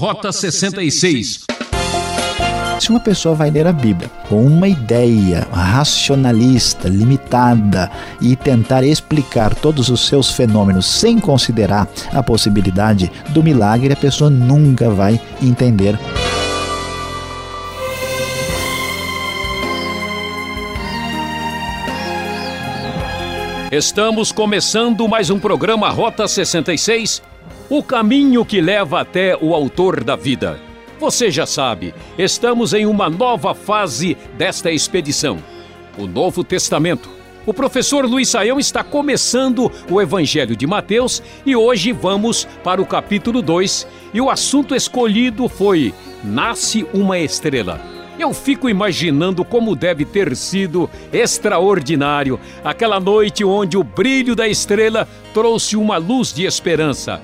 Rota 66 se uma pessoa vai ler a Bíblia com uma ideia racionalista, limitada e tentar explicar todos os seus fenômenos sem considerar a possibilidade do milagre, a pessoa nunca vai entender. Estamos começando mais um programa Rota 66 o caminho que leva até o Autor da vida. Você já sabe, estamos em uma nova fase desta expedição o Novo Testamento. O professor Luiz Saião está começando o Evangelho de Mateus e hoje vamos para o capítulo 2 e o assunto escolhido foi Nasce uma Estrela. Eu fico imaginando como deve ter sido extraordinário aquela noite onde o brilho da estrela trouxe uma luz de esperança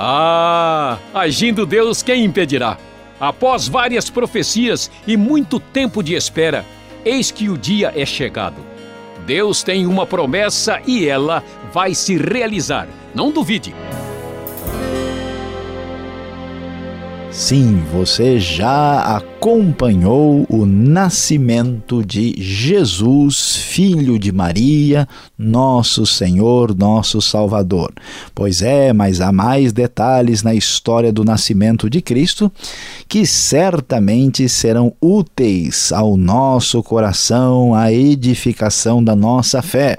ah, agindo Deus, quem impedirá? Após várias profecias e muito tempo de espera, eis que o dia é chegado. Deus tem uma promessa e ela vai se realizar. Não duvide. Sim, você já acompanhou o nascimento de Jesus, filho de Maria, nosso Senhor, nosso Salvador. Pois é, mas há mais detalhes na história do nascimento de Cristo que certamente serão úteis ao nosso coração, à edificação da nossa fé.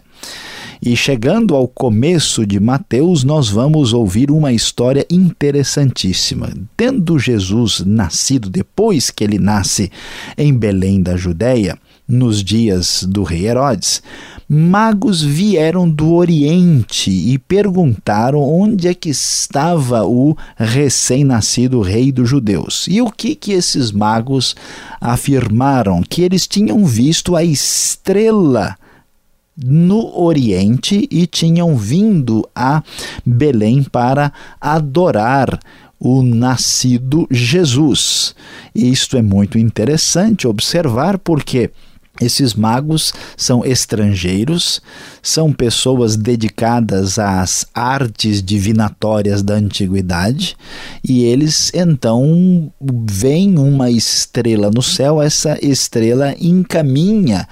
E chegando ao começo de Mateus, nós vamos ouvir uma história interessantíssima. Tendo Jesus nascido, depois que ele nasce em Belém da Judéia, nos dias do rei Herodes, magos vieram do Oriente e perguntaram onde é que estava o recém-nascido rei dos judeus. E o que que esses magos afirmaram? Que eles tinham visto a estrela no Oriente e tinham vindo a Belém para adorar o nascido Jesus. Isto é muito interessante observar porque esses magos são estrangeiros, são pessoas dedicadas às artes divinatórias da antiguidade e eles então veem uma estrela no céu, essa estrela encaminha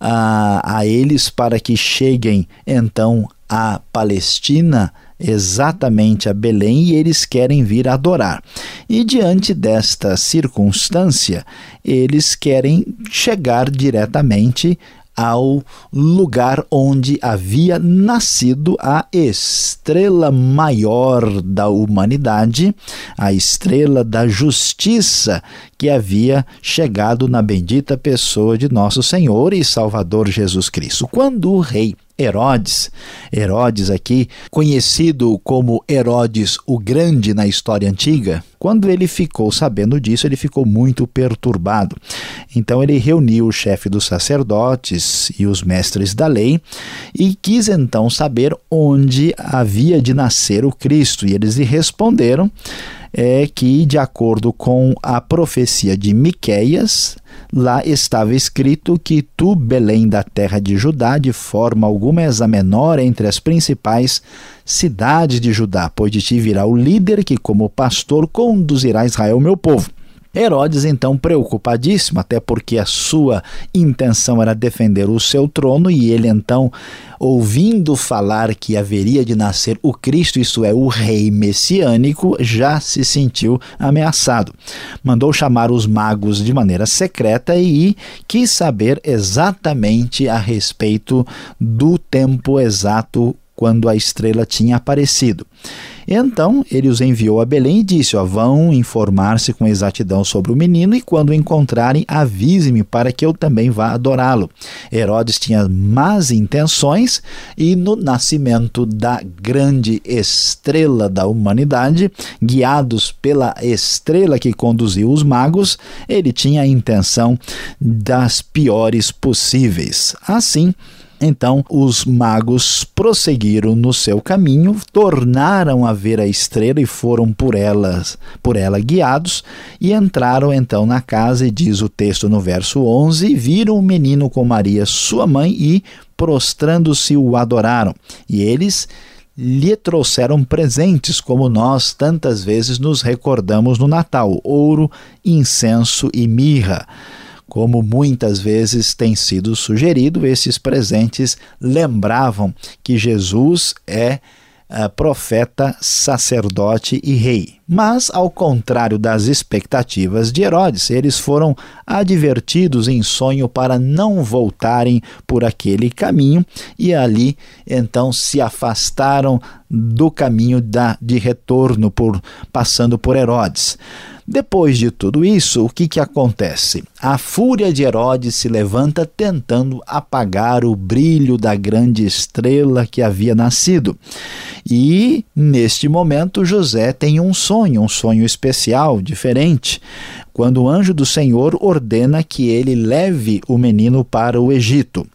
a, a eles para que cheguem então à Palestina, exatamente a Belém, e eles querem vir adorar. E diante desta circunstância, eles querem chegar diretamente ao lugar onde havia nascido a estrela maior da humanidade, a estrela da justiça que havia chegado na bendita pessoa de nosso Senhor e Salvador Jesus Cristo. Quando o rei Herodes, Herodes aqui, conhecido como Herodes o Grande na história antiga, quando ele ficou sabendo disso, ele ficou muito perturbado. Então ele reuniu o chefe dos sacerdotes e os mestres da lei e quis então saber onde havia de nascer o Cristo. E eles lhe responderam é que, de acordo com a profecia de Miqueias, lá estava escrito que tu, Belém da terra de Judá, de forma alguma és a menor entre as principais cidades de Judá, pois de ti virá o líder que, como pastor, conduzirá Israel, meu povo. Herodes, então, preocupadíssimo, até porque a sua intenção era defender o seu trono, e ele, então, ouvindo falar que haveria de nascer o Cristo, isso é, o rei messiânico, já se sentiu ameaçado. Mandou chamar os magos de maneira secreta e quis saber exatamente a respeito do tempo exato quando a estrela tinha aparecido. Então ele os enviou a Belém e disse: ó, Vão informar-se com exatidão sobre o menino e quando o encontrarem, avise-me para que eu também vá adorá-lo. Herodes tinha más intenções e no nascimento da grande estrela da humanidade, guiados pela estrela que conduziu os magos, ele tinha a intenção das piores possíveis. Assim, então os magos prosseguiram no seu caminho, tornaram a ver a estrela e foram por elas, por ela guiados, e entraram então na casa e diz o texto no verso 11, viram o menino com Maria, sua mãe, e prostrando-se o adoraram. E eles lhe trouxeram presentes, como nós tantas vezes nos recordamos no Natal: ouro, incenso e mirra. Como muitas vezes tem sido sugerido, esses presentes lembravam que Jesus é uh, profeta, sacerdote e rei. Mas, ao contrário das expectativas de Herodes, eles foram advertidos em sonho para não voltarem por aquele caminho e ali então se afastaram do caminho da, de retorno por passando por Herodes. Depois de tudo isso, o que, que acontece? A fúria de Herodes se levanta tentando apagar o brilho da grande estrela que havia nascido. E neste momento José tem um sonho, um sonho especial, diferente, quando o anjo do Senhor ordena que ele leve o menino para o Egito.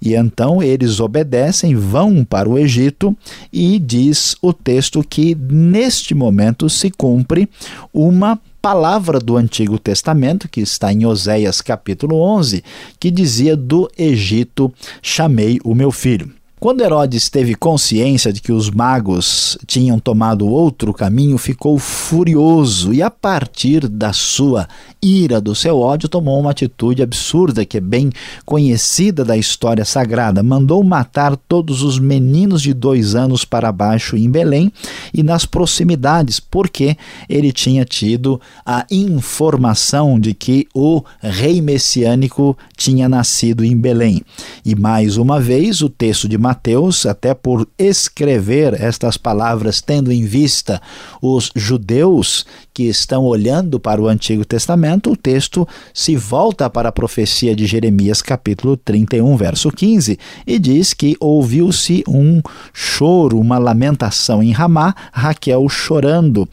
E então eles obedecem, vão para o Egito e diz o texto que neste momento se cumpre uma palavra do Antigo Testamento, que está em Oséias capítulo 11, que dizia: Do Egito chamei o meu filho. Quando Herodes teve consciência de que os magos tinham tomado outro caminho, ficou furioso e, a partir da sua ira, do seu ódio, tomou uma atitude absurda que é bem conhecida da história sagrada. Mandou matar todos os meninos de dois anos para baixo em Belém e nas proximidades, porque ele tinha tido a informação de que o rei messiânico tinha nascido em Belém. E mais uma vez, o texto de Mateus, até por escrever estas palavras, tendo em vista os judeus que estão olhando para o Antigo Testamento, o texto se volta para a profecia de Jeremias, capítulo 31, verso 15, e diz que ouviu-se um choro, uma lamentação em Ramá, Raquel chorando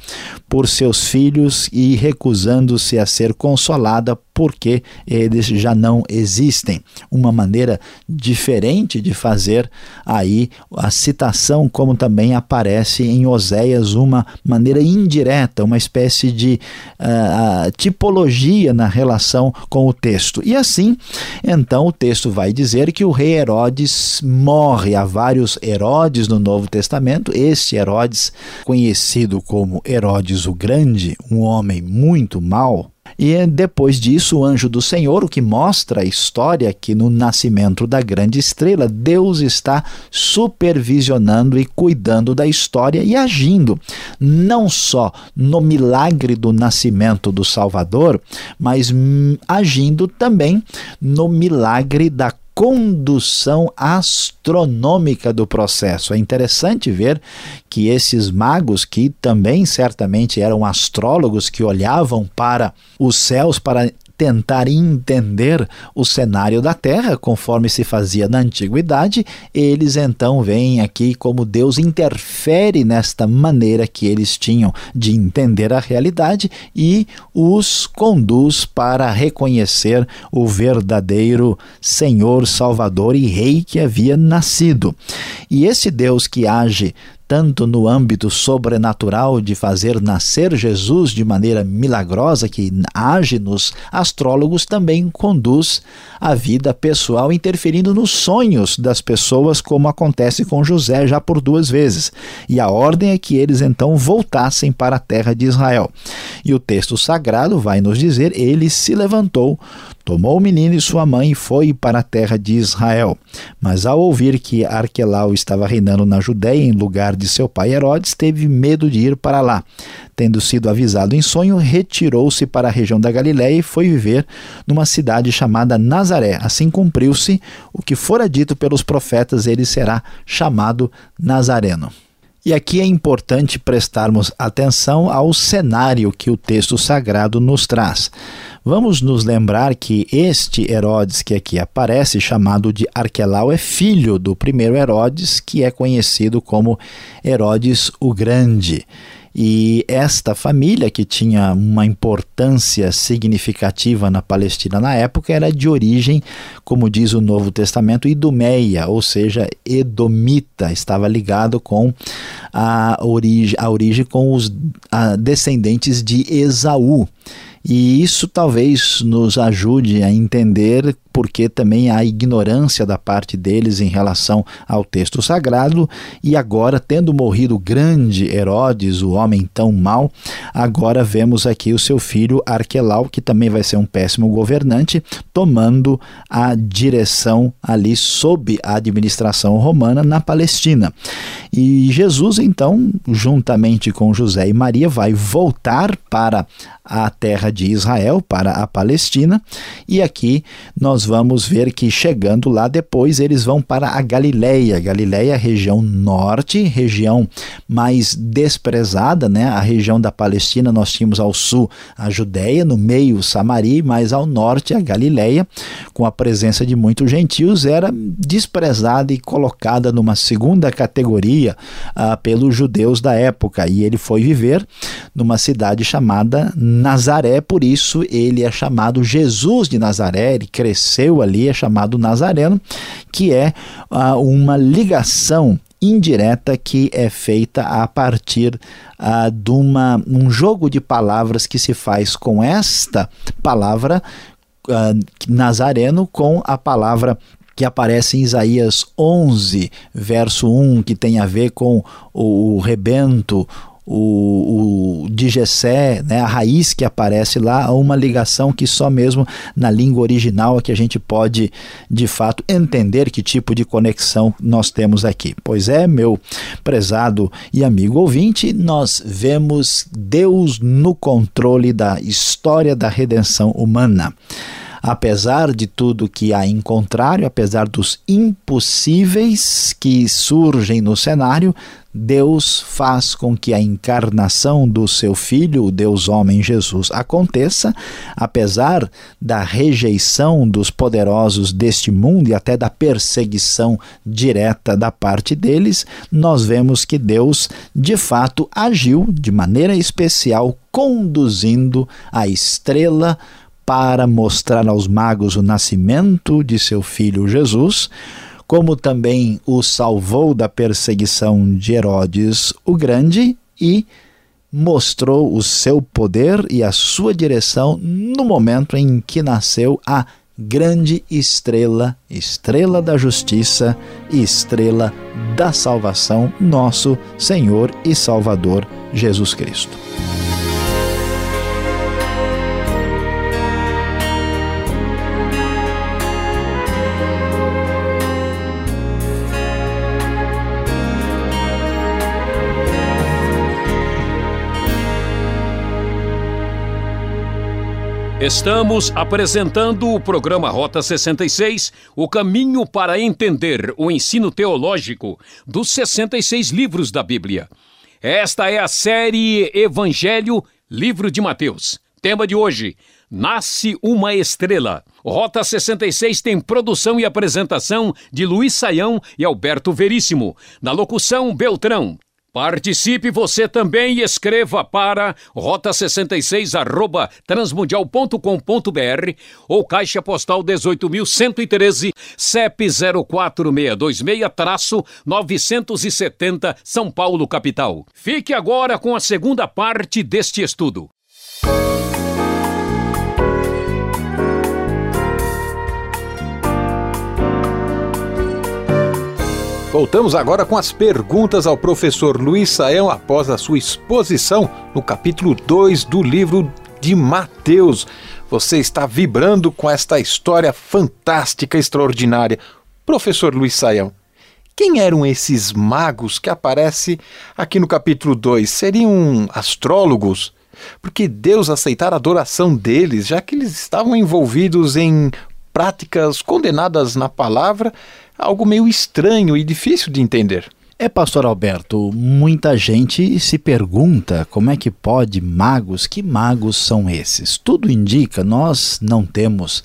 por seus filhos e recusando-se a ser consolada porque eles já não existem. Uma maneira diferente de fazer aí a citação, como também aparece em Oséias, uma maneira indireta, uma espécie de uh, tipologia na relação com o texto. E assim, então, o texto vai dizer que o rei Herodes morre. Há vários Herodes no Novo Testamento. Este Herodes, conhecido como Herodes o Grande, um homem muito mau, e depois disso, o anjo do Senhor, o que mostra a história que no nascimento da grande estrela, Deus está supervisionando e cuidando da história e agindo, não só no milagre do nascimento do Salvador, mas agindo também no milagre da condução astronômica do processo. É interessante ver que esses magos, que também certamente eram astrólogos que olhavam para os céus para tentar entender o cenário da Terra, conforme se fazia na antiguidade, eles então veem aqui como Deus interfere nesta maneira que eles tinham de entender a realidade e os conduz para reconhecer o verdadeiro Senhor, Salvador e Rei que havia nascido. E esse Deus que age tanto no âmbito sobrenatural de fazer nascer Jesus de maneira milagrosa, que age nos astrólogos, também conduz a vida pessoal, interferindo nos sonhos das pessoas, como acontece com José já por duas vezes. E a ordem é que eles então voltassem para a terra de Israel. E o texto sagrado vai nos dizer: ele se levantou, tomou o menino e sua mãe e foi para a terra de Israel. Mas ao ouvir que Arquelau estava reinando na Judéia em lugar de seu pai Herodes, teve medo de ir para lá. Tendo sido avisado em sonho, retirou-se para a região da Galiléia e foi viver numa cidade chamada Nazaré. Assim cumpriu-se o que fora dito pelos profetas, ele será chamado Nazareno. E aqui é importante prestarmos atenção ao cenário que o texto sagrado nos traz. Vamos nos lembrar que este Herodes que aqui aparece, chamado de Arquelau, é filho do primeiro Herodes, que é conhecido como Herodes o Grande. E esta família, que tinha uma importância significativa na Palestina na época, era de origem, como diz o Novo Testamento, idumeia, ou seja, edomita, estava ligado com a origem, a origem com os descendentes de Esaú. E isso talvez nos ajude a entender porque também há ignorância da parte deles em relação ao texto sagrado, e agora, tendo morrido grande Herodes, o homem tão mau, agora vemos aqui o seu filho Arquelau, que também vai ser um péssimo governante, tomando a direção ali sob a administração romana na Palestina. E Jesus, então, juntamente com José e Maria, vai voltar para a terra de Israel, para a Palestina, e aqui nós vamos ver que chegando lá depois eles vão para a Galileia. Galileia, região norte, região mais desprezada, né? A região da Palestina nós tínhamos ao sul a Judéia, no meio Samaria, mais ao norte a Galileia, com a presença de muitos gentios, era desprezada e colocada numa segunda categoria ah, pelos judeus da época. E ele foi viver numa cidade chamada Nazaré, por isso ele é chamado Jesus de Nazaré, ele cresceu ali, é chamado Nazareno, que é uh, uma ligação indireta que é feita a partir uh, de uma, um jogo de palavras que se faz com esta palavra uh, nazareno com a palavra que aparece em Isaías 11, verso 1, que tem a ver com o rebento, o, o de Gessé, né, a raiz que aparece lá, há uma ligação que só mesmo na língua original é que a gente pode de fato entender que tipo de conexão nós temos aqui. Pois é, meu prezado e amigo ouvinte, nós vemos Deus no controle da história da redenção humana apesar de tudo que há em contrário, apesar dos impossíveis que surgem no cenário, Deus faz com que a encarnação do seu Filho, o Deus homem Jesus, aconteça, apesar da rejeição dos poderosos deste mundo e até da perseguição direta da parte deles, nós vemos que Deus de fato agiu de maneira especial, conduzindo a estrela para mostrar aos magos o nascimento de seu filho Jesus como também o salvou da perseguição de Herodes o Grande e mostrou o seu poder e a sua direção no momento em que nasceu a grande estrela, estrela da justiça e estrela da salvação, nosso Senhor e Salvador Jesus Cristo. Estamos apresentando o programa Rota 66, o caminho para entender o ensino teológico dos 66 livros da Bíblia. Esta é a série Evangelho, livro de Mateus. Tema de hoje: Nasce uma estrela. Rota 66 tem produção e apresentação de Luiz Saião e Alberto Veríssimo. Na locução, Beltrão. Participe você também e escreva para rota66 arroba transmundial.com.br ou caixa postal 18.113 CEP 04626-970 São Paulo capital. Fique agora com a segunda parte deste estudo. Voltamos agora com as perguntas ao professor Luiz Saião após a sua exposição no capítulo 2 do livro de Mateus. Você está vibrando com esta história fantástica, extraordinária. Professor Luiz Saião, quem eram esses magos que aparecem aqui no capítulo 2? Seriam astrólogos? Porque Deus aceitar a adoração deles, já que eles estavam envolvidos em práticas condenadas na palavra algo meio estranho e difícil de entender. É, pastor Alberto, muita gente se pergunta como é que pode magos, que magos são esses? Tudo indica, nós não temos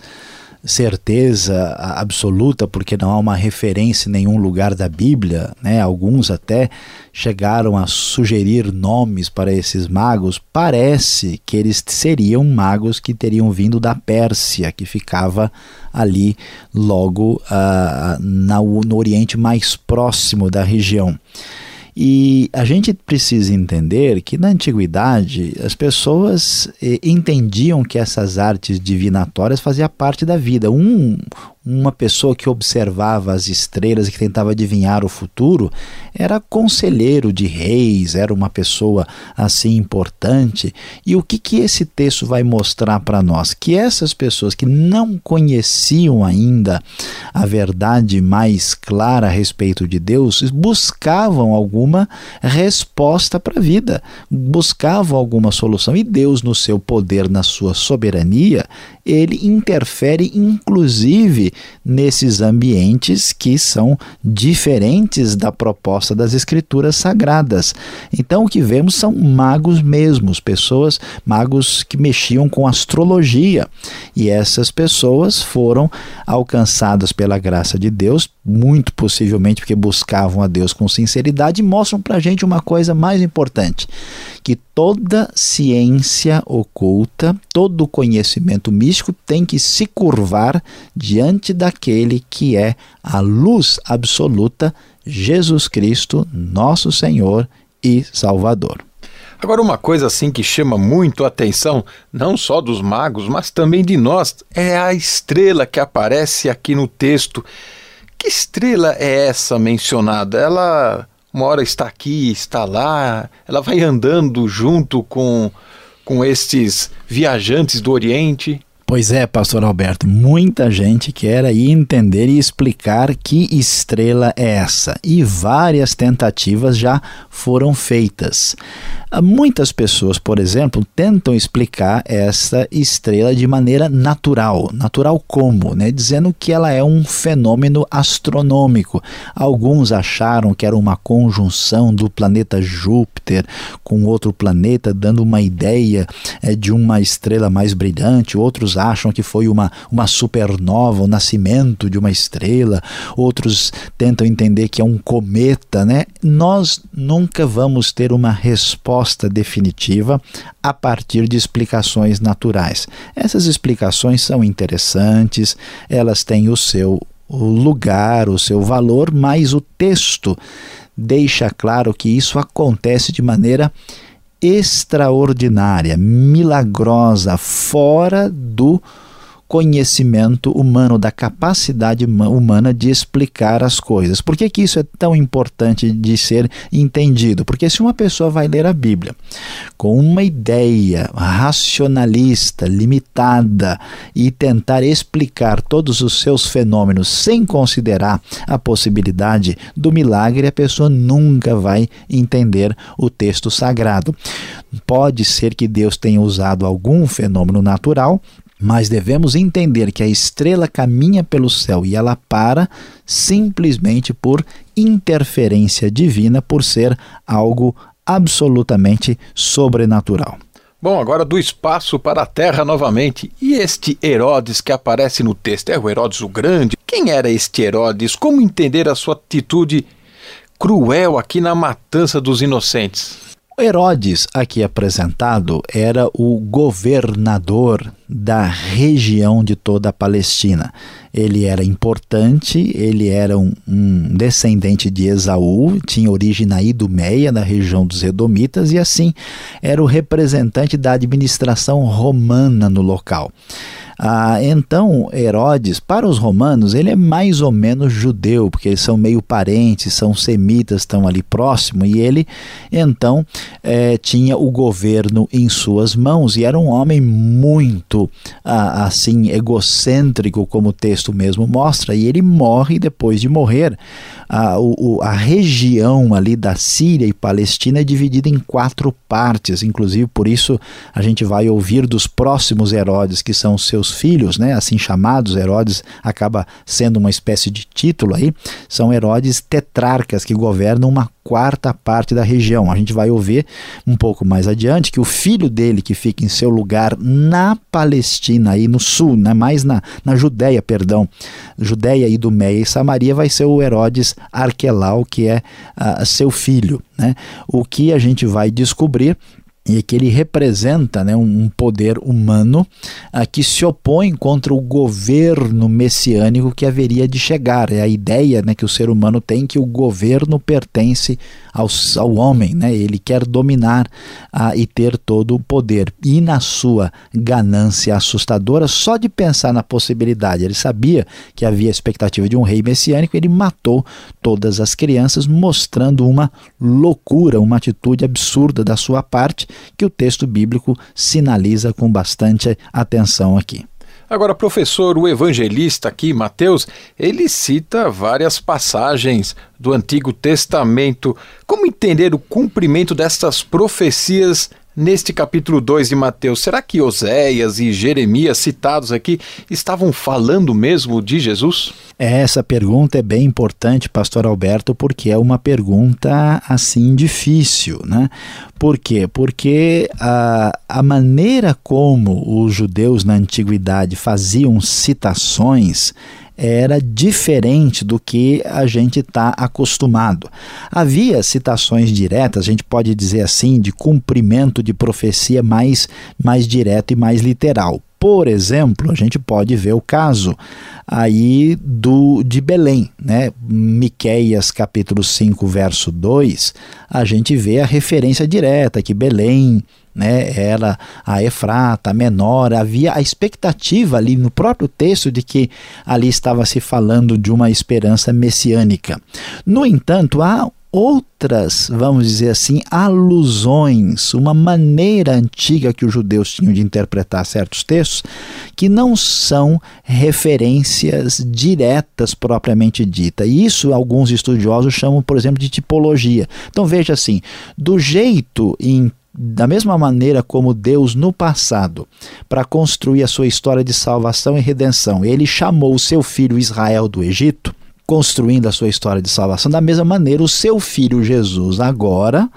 certeza absoluta, porque não há uma referência em nenhum lugar da Bíblia, né? Alguns até chegaram a sugerir nomes para esses magos. Parece que eles seriam magos que teriam vindo da Pérsia, que ficava ali logo uh, na, no Oriente mais próximo da região. E a gente precisa entender que na antiguidade as pessoas eh, entendiam que essas artes divinatórias faziam parte da vida. Um, uma pessoa que observava as estrelas e que tentava adivinhar o futuro era conselheiro de reis, era uma pessoa assim importante. E o que, que esse texto vai mostrar para nós? Que essas pessoas que não conheciam ainda a verdade mais clara a respeito de Deus buscavam alguma resposta para a vida, buscavam alguma solução. E Deus, no seu poder, na sua soberania, ele interfere inclusive nesses ambientes que são diferentes da proposta das escrituras sagradas. Então o que vemos são magos mesmos, pessoas, magos que mexiam com astrologia. E essas pessoas foram alcançadas pela graça de Deus, muito possivelmente porque buscavam a Deus com sinceridade e mostram para a gente uma coisa mais importante, que toda ciência oculta, todo conhecimento místico tem que se curvar diante daquele que é a luz absoluta, Jesus Cristo, nosso Senhor e Salvador. Agora, uma coisa assim que chama muito a atenção, não só dos magos, mas também de nós, é a estrela que aparece aqui no texto. Que estrela é essa mencionada? Ela uma hora está aqui, está lá, ela vai andando junto com, com estes viajantes do Oriente. Pois é, pastor Alberto, muita gente quer aí entender e explicar que estrela é essa, e várias tentativas já foram feitas. Muitas pessoas, por exemplo, tentam explicar essa estrela de maneira natural. Natural como? Né? Dizendo que ela é um fenômeno astronômico. Alguns acharam que era uma conjunção do planeta Júpiter com outro planeta, dando uma ideia é, de uma estrela mais brilhante. Outros acham que foi uma, uma supernova, o nascimento de uma estrela. Outros tentam entender que é um cometa. Né? Nós nunca vamos ter uma resposta definitiva a partir de explicações naturais. Essas explicações são interessantes, elas têm o seu lugar, o seu valor, mas o texto deixa claro que isso acontece de maneira extraordinária, milagrosa, fora do conhecimento humano, da capacidade humana de explicar as coisas. Por que, que isso é tão importante de ser entendido? Porque se uma pessoa vai ler a Bíblia com uma ideia racionalista, limitada e tentar explicar todos os seus fenômenos sem considerar a possibilidade do milagre, a pessoa nunca vai entender o texto sagrado. Pode ser que Deus tenha usado algum fenômeno natural mas devemos entender que a estrela caminha pelo céu e ela para simplesmente por interferência divina, por ser algo absolutamente sobrenatural. Bom, agora do espaço para a terra novamente. E este Herodes que aparece no texto? É o Herodes o Grande? Quem era este Herodes? Como entender a sua atitude cruel aqui na matança dos inocentes? Herodes, aqui apresentado, era o governador da região de toda a Palestina. Ele era importante, ele era um, um descendente de Esaú, tinha origem na Idumeia, na região dos Edomitas, e assim era o representante da administração romana no local. Ah, então, Herodes, para os romanos, ele é mais ou menos judeu, porque eles são meio parentes, são semitas, estão ali próximo, e ele então é, tinha o governo em suas mãos, e era um homem muito ah, assim egocêntrico, como o texto mesmo mostra, e ele morre depois de morrer. Ah, o, a região ali da Síria e Palestina é dividida em quatro partes, inclusive por isso a gente vai ouvir dos próximos Herodes, que são seus filhos, né, assim chamados Herodes, acaba sendo uma espécie de título aí, são Herodes tetrarcas que governam uma quarta parte da região. A gente vai ouvir um pouco mais adiante que o filho dele, que fica em seu lugar na Palestina, aí no sul, né, mais na, na Judéia, perdão, Judéia, Idumeia e Samaria, vai ser o Herodes Arquelau, que é uh, seu filho. Né? O que a gente vai descobrir e que ele representa né, um poder humano uh, que se opõe contra o governo messiânico que haveria de chegar. É a ideia né, que o ser humano tem que o governo pertence ao, ao homem, né? ele quer dominar uh, e ter todo o poder. E na sua ganância assustadora, só de pensar na possibilidade, ele sabia que havia expectativa de um rei messiânico, ele matou todas as crianças, mostrando uma loucura, uma atitude absurda da sua parte que o texto bíblico sinaliza com bastante atenção aqui. Agora, professor, o evangelista aqui, Mateus, ele cita várias passagens do Antigo Testamento. Como entender o cumprimento dessas profecias Neste capítulo 2 de Mateus, será que Oséias e Jeremias, citados aqui, estavam falando mesmo de Jesus? Essa pergunta é bem importante, pastor Alberto, porque é uma pergunta assim difícil, né? Por quê? Porque a, a maneira como os judeus na antiguidade faziam citações era diferente do que a gente está acostumado. Havia citações diretas, a gente pode dizer assim, de cumprimento de profecia mais, mais direto e mais literal. Por exemplo, a gente pode ver o caso aí do de Belém, né? Miqueias capítulo 5, verso 2, a gente vê a referência direta que Belém né, era a Efrata, a menor, havia a expectativa ali no próprio texto de que ali estava se falando de uma esperança messiânica. No entanto, há outras, vamos dizer assim, alusões, uma maneira antiga que os judeus tinham de interpretar certos textos, que não são referências diretas propriamente dita. E isso alguns estudiosos chamam, por exemplo, de tipologia. Então veja assim, do jeito em da mesma maneira como Deus no passado, para construir a sua história de salvação e redenção, ele chamou o seu filho Israel do Egito, construindo a sua história de salvação, da mesma maneira, o seu filho Jesus agora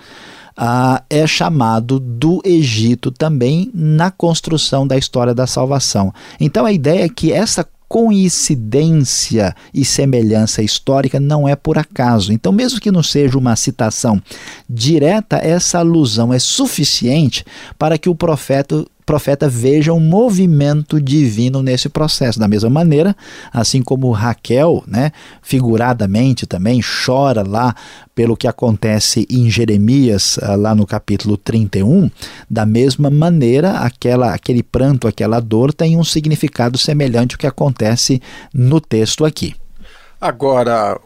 ah, é chamado do Egito também na construção da história da salvação. Então a ideia é que essa coincidência e semelhança histórica não é por acaso. Então, mesmo que não seja uma citação direta, essa alusão é suficiente para que o profeta profeta veja um movimento divino nesse processo. Da mesma maneira, assim como Raquel, né, figuradamente também chora lá pelo que acontece em Jeremias, ah, lá no capítulo 31, da mesma maneira, aquela, aquele pranto, aquela dor tem um significado semelhante ao que acontece no texto aqui. Agora,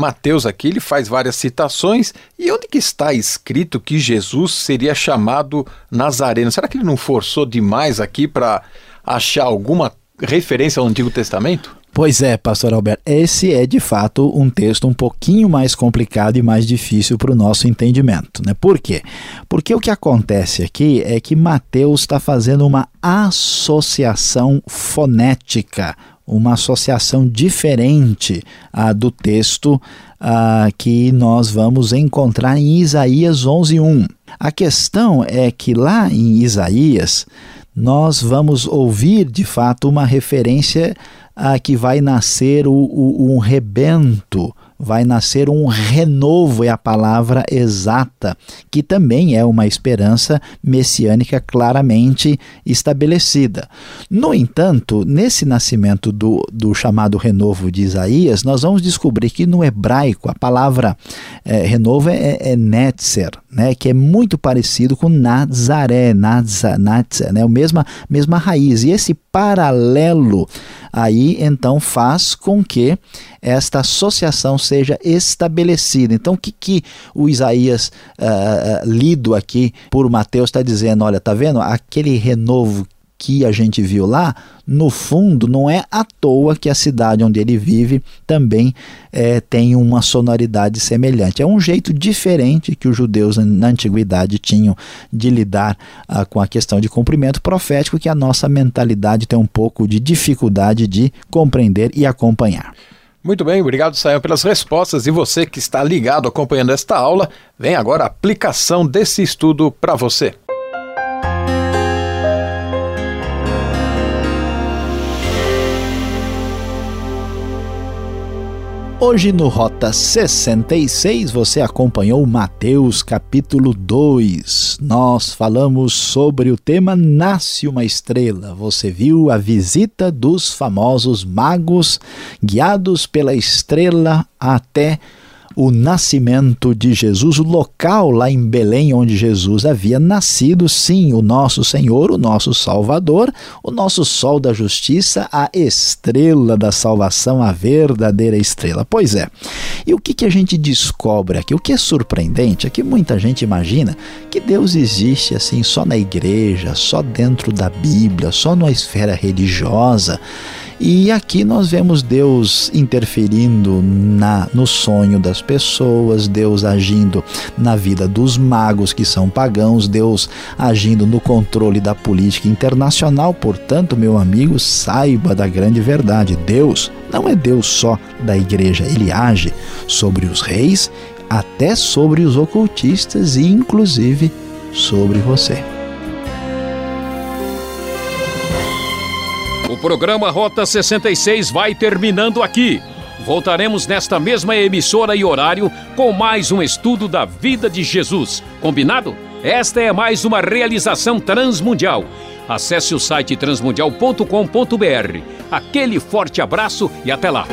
Mateus aqui ele faz várias citações. E onde que está escrito que Jesus seria chamado Nazareno? Será que ele não forçou demais aqui para achar alguma referência ao Antigo Testamento? Pois é, pastor Alberto, esse é de fato um texto um pouquinho mais complicado e mais difícil para o nosso entendimento. Né? Por quê? Porque o que acontece aqui é que Mateus está fazendo uma associação fonética uma associação diferente ah, do texto ah, que nós vamos encontrar em Isaías 11:1. A questão é que lá em Isaías nós vamos ouvir de fato uma referência a que vai nascer o, o, um rebento vai nascer um renovo, é a palavra exata, que também é uma esperança messiânica claramente estabelecida. No entanto, nesse nascimento do, do chamado renovo de Isaías, nós vamos descobrir que no hebraico a palavra é, renovo é, é netzer, né, que é muito parecido com Nazaré, Nazar, Nazar, né, a mesma, mesma raiz. E esse paralelo aí então faz com que esta associação seja estabelecida. Então, o que, que o Isaías uh, lido aqui por Mateus está dizendo? Olha, tá vendo? Aquele renovo que a gente viu lá, no fundo, não é à toa que a cidade onde ele vive também é, tem uma sonoridade semelhante. É um jeito diferente que os judeus na antiguidade tinham de lidar ah, com a questão de cumprimento profético, que a nossa mentalidade tem um pouco de dificuldade de compreender e acompanhar. Muito bem, obrigado, Sayão, pelas respostas. E você que está ligado acompanhando esta aula, vem agora a aplicação desse estudo para você. Hoje no Rota 66 você acompanhou Mateus capítulo 2. Nós falamos sobre o tema Nasce uma Estrela. Você viu a visita dos famosos magos guiados pela estrela até o nascimento de Jesus, o local lá em Belém onde Jesus havia nascido, sim, o nosso Senhor, o nosso Salvador, o nosso sol da justiça, a estrela da salvação, a verdadeira estrela. Pois é. E o que, que a gente descobre aqui? O que é surpreendente é que muita gente imagina que Deus existe assim só na igreja, só dentro da Bíblia, só numa esfera religiosa. E aqui nós vemos Deus interferindo na, no sonho das pessoas, Deus agindo na vida dos magos que são pagãos, Deus agindo no controle da política internacional. Portanto, meu amigo, saiba da grande verdade: Deus não é Deus só da igreja, ele age sobre os reis, até sobre os ocultistas e, inclusive, sobre você. Programa Rota 66 vai terminando aqui. Voltaremos nesta mesma emissora e horário com mais um estudo da vida de Jesus. Combinado? Esta é mais uma realização transmundial. Acesse o site transmundial.com.br. Aquele forte abraço e até lá!